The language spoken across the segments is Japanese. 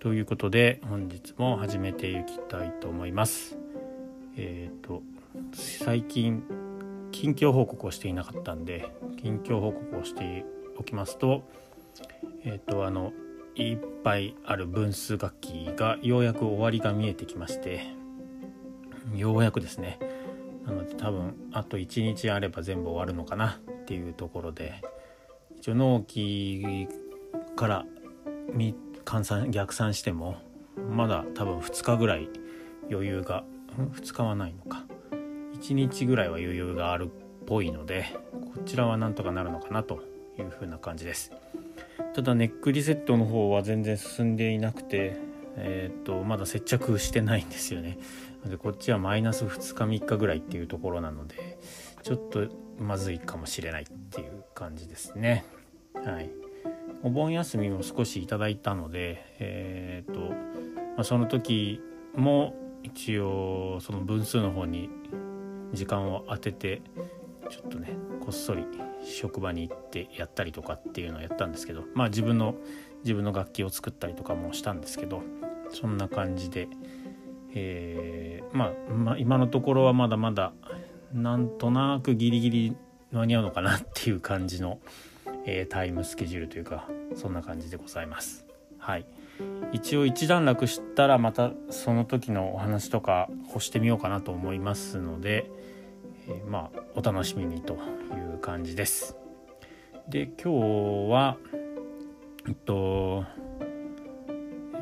ということで本日も始めていきたいと思います。えっ、ー、と最近近況報告をしていなかったんで近況報告をしておきますとえっ、ー、とあのいっぱいある分数楽器がようやく終わりが見えてきましてようやくですねなので多分あと1日あれば全部終わるのかなっていうところで一応納期から3換算逆算してもまだ多分2日ぐらい余裕が2日はないのか。1日ぐらいは余裕があるっぽいのでこちらはなんとかなるのかなというふうな感じです。ただネックリセットの方は全然進んでいなくてえ、っとまだ接着してないんですよね。でこっちはマイナス2日3日ぐらいっていうところなのでちょっとまずいかもしれないっていう感じですね。はい。お盆休みも少しいただいたので、えーとまあ、その時も一応その分数の方に時間を当ててちょっとねこっそり職場に行ってやったりとかっていうのをやったんですけどまあ自分の自分の楽器を作ったりとかもしたんですけどそんな感じで、えー、まあ、まあ、今のところはまだまだなんとなくギリギリ間に合うのかなっていう感じのえー、タイムスケジュールというかそんな感じでございます。はい一応一段落したらまたその時のお話とかをしてみようかなと思いますので、えー、まあお楽しみにという感じです。で今日はえっと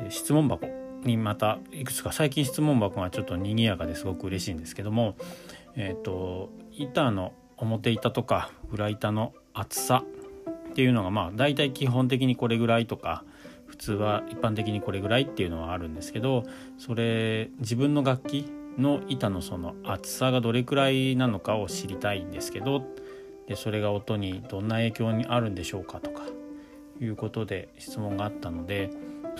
質問箱にまたいくつか最近質問箱がちょっと賑やかですごく嬉しいんですけどもえっと板の表板とか裏板の厚さっていうのがまあ大体基本的にこれぐらいとか普通は一般的にこれぐらいっていうのはあるんですけどそれ自分の楽器の板のその厚さがどれくらいなのかを知りたいんですけどでそれが音にどんな影響にあるんでしょうかとかいうことで質問があったので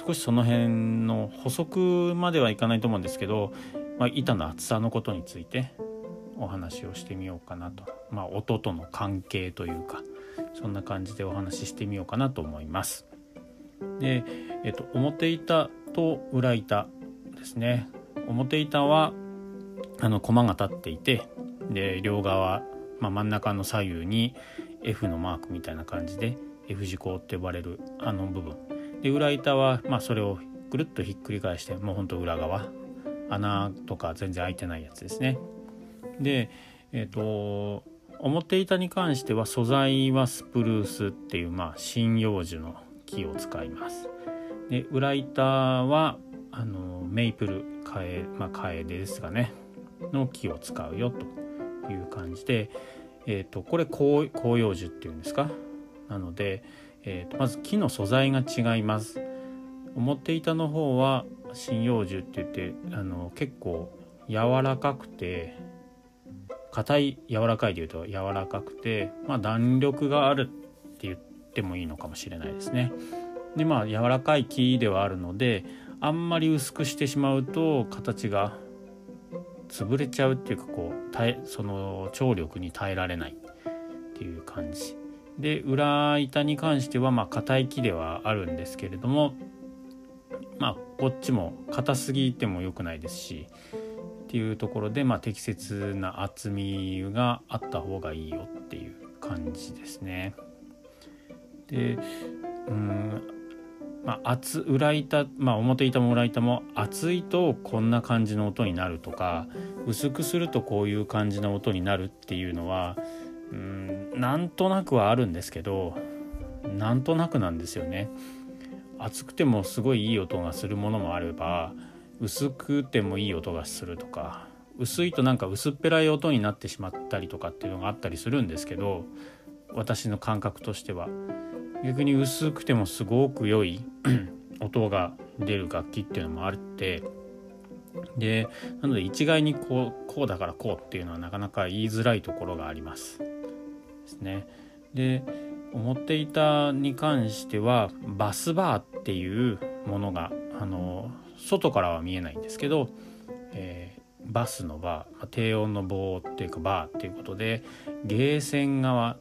少しその辺の補足まではいかないと思うんですけど、まあ、板の厚さのことについてお話をしてみようかなと、まあ、音との関係というか。そんな感じでお話ししてみようかなと思います。で、えっと、表板と裏板ですね。表板はあの駒が立っていてで両側、まあ、真ん中の左右に F のマークみたいな感じで F 字工って呼ばれるあの部分。で裏板は、まあ、それをぐるっとひっくり返してもうほんと裏側。穴とか全然開いてないやつですね。でえっ、と表板に関しては素材はスプルースっていうまあ針葉樹の木を使います。で裏板はあのメイプルカエ,、まあ、カエデですがねの木を使うよという感じで、えーと、これ広葉樹っていうんですか？なので、えーと、とまず木の素材が違います。表板の方は針葉樹って言ってあの結構柔らかくて硬い柔らかいでいうと柔らかくて、まあ、弾力があるって言ってもいいのかもしれないですね。でまあ柔らかい木ではあるのであんまり薄くしてしまうと形が潰れちゃうっていうかこう耐その張力に耐えられないっていう感じで裏板に関してはまあ硬い木ではあるんですけれどもまあこっちも硬すぎても良くないですしっていうところで、まあ、適切な厚みがあった方がいいよっていう感じですね。でうんまあ、厚裏板、まあ、表板も裏板も厚いとこんな感じの音になるとか薄くするとこういう感じの音になるっていうのはうんなんとなくはあるんですけどなんとなくなんですよね。厚くてもすごいいい音がするものもあれば薄くてもいい音がするとか薄いとなんか薄っぺらい音になってしまったりとかっていうのがあったりするんですけど私の感覚としては。逆に薄くてもすごく良い 音が出る楽器っていうのもあってでなので一概にこうこうだからこうっていうのはなかなか言いづらいところがあります。ですね。で思っていたに関してはバスバーっていうものがあの外からは見えないんですけど、えー、バスのバー低音の棒っていうかバーっていうことでゲーセン側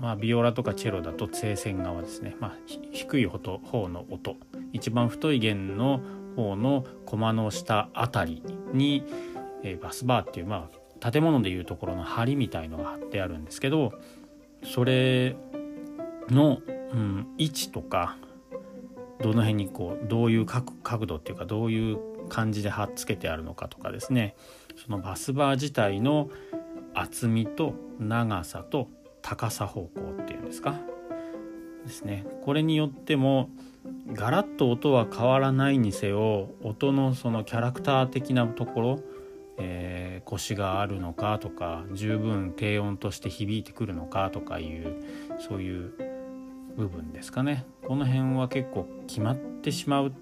まあ、ビオラとかチェロだと聖線側ですね、まあ、低い方の音。一番太い弦の方の駒の下あたりに、えー、バスバーっていう、まあ、建物でいうところの梁みたいのが貼ってあるんですけどそれの、うん、位置とかどの辺にこうどういう角度っていうかどういう感じで貼っつけてあるのかとかですね。そのバスバー自体の厚みと長さと高さ方向っていうんですか。ですね。これによってもガラッと音は変わらないにせよ音のそのキャラクター的なところ、えー、腰があるのかとか十分低音として響いてくるのかとかいうそういう部分ですかね。この辺は結構決まってしまうっ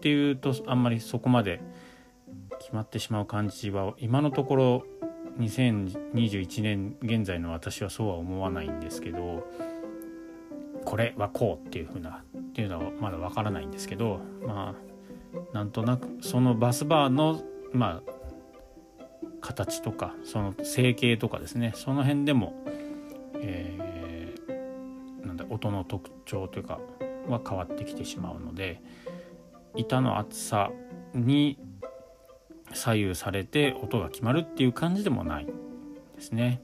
ていうとあんまりそこまで決まってしまう感じは今のところ2021年現在の私はそうは思わないんですけどこれはこうっていう風なっていうのはまだわからないんですけどまあなんとなくそのバスバーのまあ形とかその成形とかですね。その辺でも、えー、音の特徴というかは変わってきてしまうので板の厚さに左右されて音が決まるっていう感じでもないですね。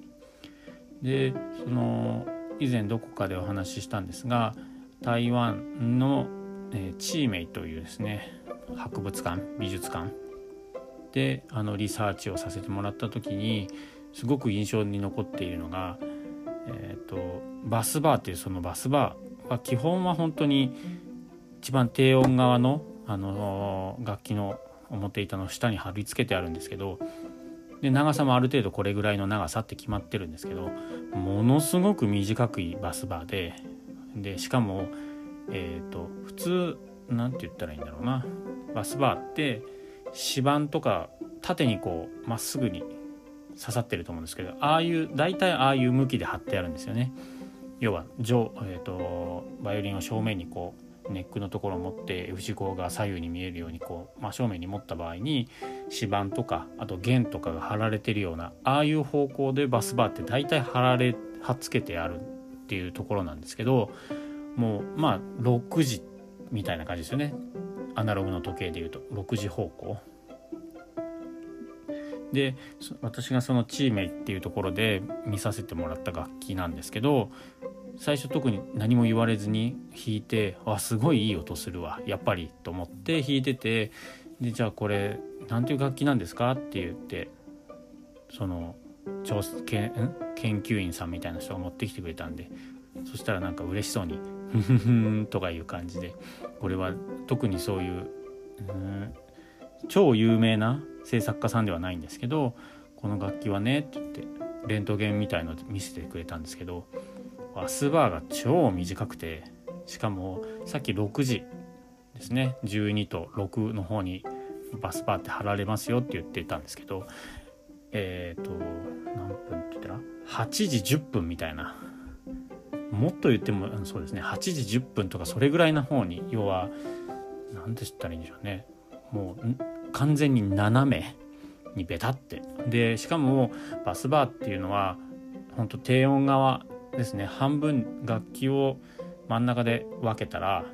でその以前どこかでお話ししたんですが台湾の、えー、チーメイというですね博物館美術館であのリサーチをさせてもらった時にすごく印象に残っているのが、えーと、バスバーっていうそのバスバーは基本は本当に一番低音側の、あの楽器の表板の下に貼り付けてあるんですけどで長さもある程度これぐらいの長さって決まってるんですけどものすごく短くいバスバーででしかもえっ、ー、と普通何て言ったらいいんだろうな。バスバーって指板とか縦にこうまっすぐに刺さってると思うんですけどああいう大体ああいう向きで貼ってあるんですよね。要は上、えーとバイオリンを正面にこうネックのところを持って F 字工が左右に見えるようにこう真正面に持った場合に指板とかあと弦とかが貼られてるようなああいう方向でバスバーって大体貼られ貼っつけてあるっていうところなんですけどもうまあ6時みたいな感じですよねアナログの時計でいうと6時方向。で私がそのチーメイっていうところで見させてもらった楽器なんですけど最初特に何も言われずに弾いてあすごいいい音するわやっぱりと思って弾いててでじゃあこれ何ていう楽器なんですかって言ってその調研研究員さんみたいな人が持ってきてくれたんでそしたらなんか嬉しそうに「ふふふん」とかいう感じでこれは特にそういううん超有名な制作家さんではないんですけどこの楽器はねって言ってレントゲンみたいの見せてくれたんですけどバスバーが超短くてしかもさっき6時ですね12と6の方にバスバーって貼られますよって言ってたんですけどえっ、ー、と何分って言ったら8時10分みたいな。もっと言ってもそうですね8時10分とかそれぐらいの方に要は何て言ったらいいんでしょうね。もう完全に斜めにベタって。でしかもバスバーっていうのは本当低音側ですね。半分楽器を真ん中で分けたら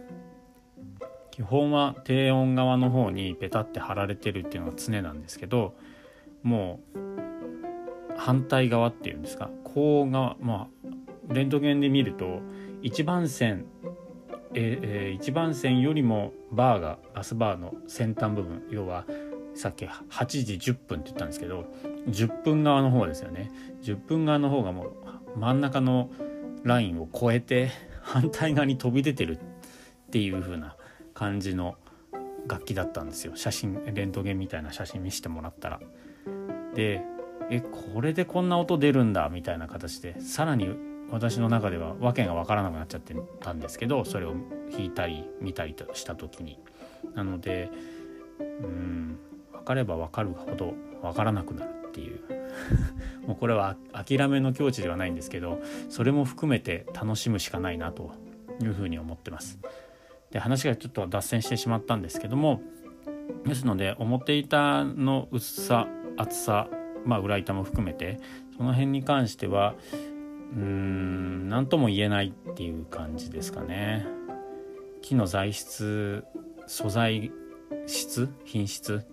基本は低音側の方にペタって貼られてるっていうのが常なんですけどもう反対側っていうんですか。こう側まあレントゲンで見ると1番線えー、1番線よりもバーがバスバーの先端部分要はさっき8時10分って言ったんですけど10分側の方ですよね10分側の方がもう真ん中のラインを越えて反対側に飛び出てるっていう風な感じの楽器だったんですよ写真レントゲンみたいな写真見せてもらったら。でえこれでこんな音出るんだみたいな形でさらに私の中では訳が分からなくなっちゃってたんですけどそれを弾いたり見たりした時に。なのでうん分かれば分かるほど分からなくなるっていう もうこれは諦めの境地ではないんですけどそれも含めて楽しむしかないなというふうに思ってます。で話がちょっと脱線してしまったんですけどもですので表板の薄さ厚さまあ裏板も含めてその辺に関してはうん何とも言えないっていう感じですかね。木の材質素材質品質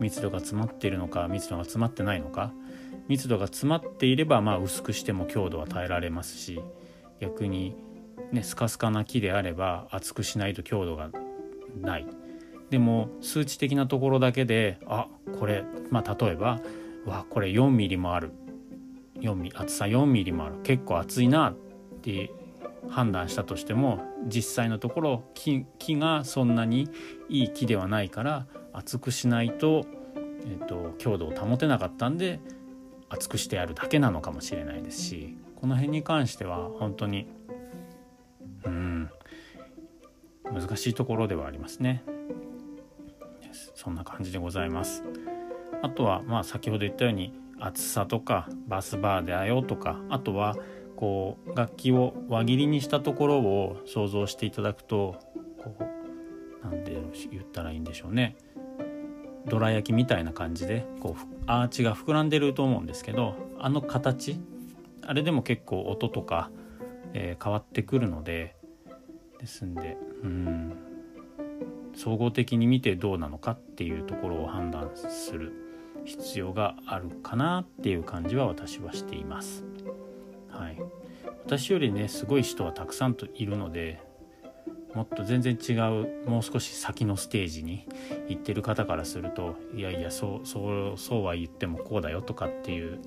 密度が詰まっているのか密度が詰まってないのか密度が詰まっていればまあ薄くしても強度は耐えられますし逆にねスカスカな木であれば厚くしないと強度がないでも数値的なところだけであこれまあ例えばわこれ4ミリもある4ミリ厚さ4ミリもある結構厚いなって判断したとしても実際のところ木がそんなにいい木ではないから厚くしないと,、えーと、強度を保てなかったんで厚くしてやるだけなのかもしれないですしこの辺に関しては本当にうん難しいところではありますね。そんな感じでございます。あとはまあ先ほど言ったように厚さとかバスバーだよとかあとはこう楽器を輪切りにしたところを想像していただくとこうなんで言ったらいいんでしょうね。どら焼きみたいな感じでこうアーチが膨らんでると思うんですけどあの形あれでも結構音とか、えー、変わってくるのでですんでうん。総合的に見てどうなのかっていうところを判断する。必要があるかなっていう感じは私はしています。はい、私よりねすごい人はたくさんといるのでもっと全然違うもう少し先のステージに行ってる方からするといやいやそうそうそうは言ってもこうだよとかっていう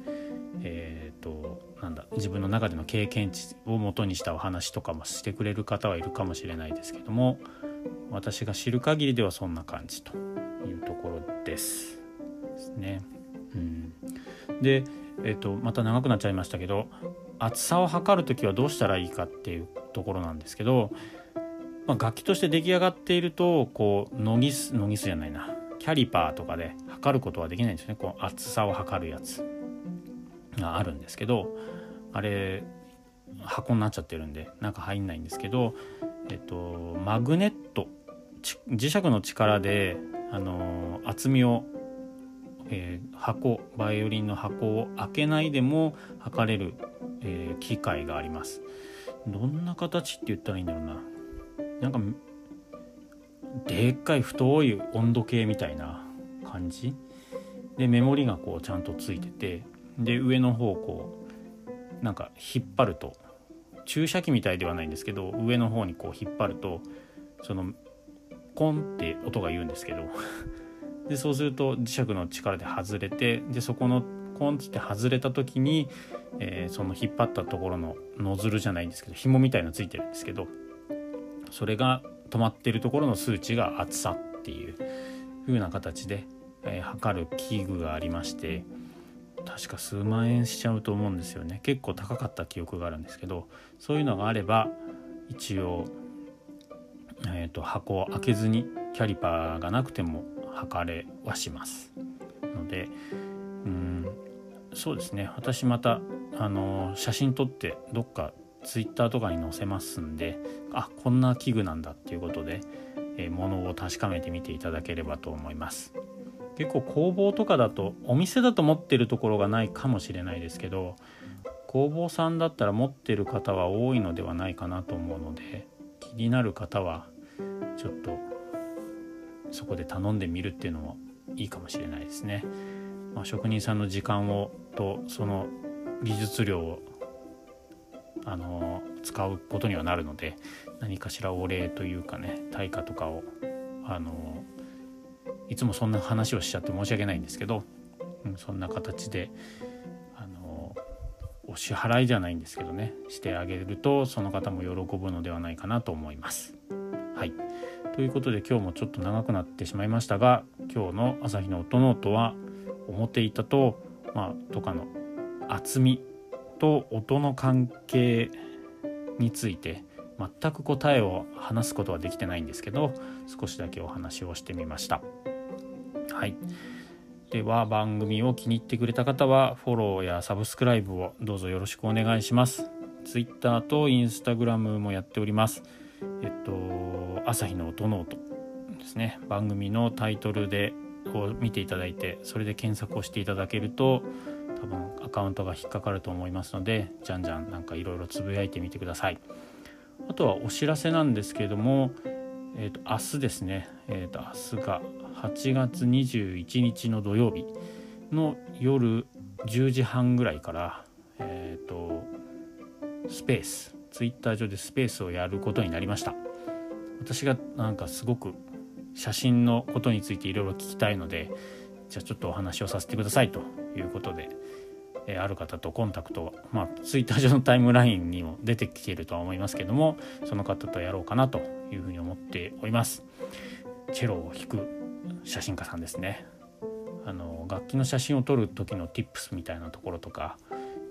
え、ー、となんだ自分の中での経験値をもとにしたお話とかもしてくれる方はいるかもしれないですけども私が知る限りではそんな感じというところですですね。うん、で、えーとまた長くなっちゃいましたけど厚さを測る時はどうしたらいいかっていうところなんですけどまあ、楽器として出来上がっているとこうノギスノギスじゃないな。キャリパーとかで測ることはできないんですよね。こう厚さを測るやつがあるんですけどあれ箱になっちゃってるんで中入んないんですけどえっとマグネット磁石の力であの厚みを、えー、箱バイオリンの箱を開けないでも測れる、えー、機械があります。どんな形って言ったらいいんだろうな。なんかでっかい太い温度計みたいな感じ？でメモリがこうちゃんとついててで上の方こうなんか引っ張ると注射器みたいではないんですけど上の方にこう引っ張るとそのコンって音が言うんですけどでそうすると磁石の力で外れてでそこのコンって外れた時に、えー、その引っ張ったところのノズルじゃないんですけど紐みたいのついてるんですけどそれが止まってるところの数値が厚さっていう風な形で、えー、測る器具がありまして確か数万円しちゃうと思うんですよね。結構高かった記憶があるんですけどそういうのがあれば一応、えーと、箱を開けずにキャリパーがなくても測れはします。のでうんそうですね。私またあの写真撮ってどっかツイッターとかに載せますんであこんな器具なんだっていうことで、えー、物を確かめてみていただければと思います。結構工房とかだとお店だと持ってるところがないかもしれないですけど工房さんだったら持ってる方は多いのではないかなと思うので気になる方はちょっとそこで頼んでみるっていうのもいいかもしれないですね。まあ、職人さんの時間をとその技術量をあの使うことにはなるので何かしらお礼というかね対価とかをあのいつもそんな話をしちゃって申し訳ないんですけど、うん、そんな形であのお支払いじゃないんですけどねしてあげるとその方も喜ぶのではないかなと思います。はいということで今日もちょっと長くなってしまいましたが今日の朝日の音ノートは表板と、まあ、とかの厚みと音の関係について全く答えを話すことはできてないんですけど少しだけお話をしてみました。はい。では番組を気に入ってくれた方はフォローやサブスクライブをどうぞよろしくお願いします。Twitter と Instagram もやっております。えっと朝日の音ノートですね。番組のタイトルでを見ていただいてそれで検索をしていただけると多分アカウントが引っかかると思いますのでじゃんじゃんなんかいろいろつぶやいてみてください。あとはお知らせなんですけれども、えー、と明日ですね、えー、と明日が8月21日の土曜日の夜10時半ぐらいから、えー、とスペースツイッター上でスペースをやることになりました。私がなんかすごく写真のことについていろいろ聞きたいのでじゃあちょっとお話をさせてくださいということで、えー、ある方とコンタクトまあツイッター上のタイムラインにも出てきているとは思いますけどもその方とやろうかなというふうに思っております。チェロを弾く写真家さんですね。あの楽器の写真を撮る時の tips みたいなところとか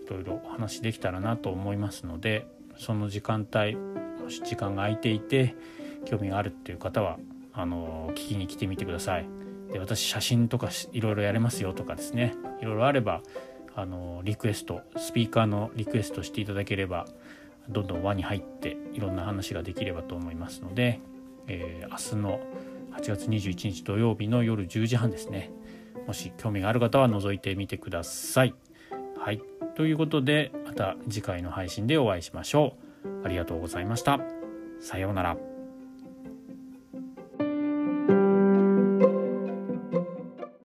いろいろお話できたらなと思いますのでその時間帯もし時間が空いていて興味があるっていう方はあの聞きに来てみてください。で私写真とかいろいろやれますよとかですねいろいろあればあのリクエストスピーカーのリクエストしていただければどんどん輪に入っていろんな話ができればと思いますので、えー、明日の8月21日土曜日の夜10時半ですねもし興味がある方は覗いてみてください。はいということでまた次回の配信でお会いしましょう。ありがとうございました。さようなら。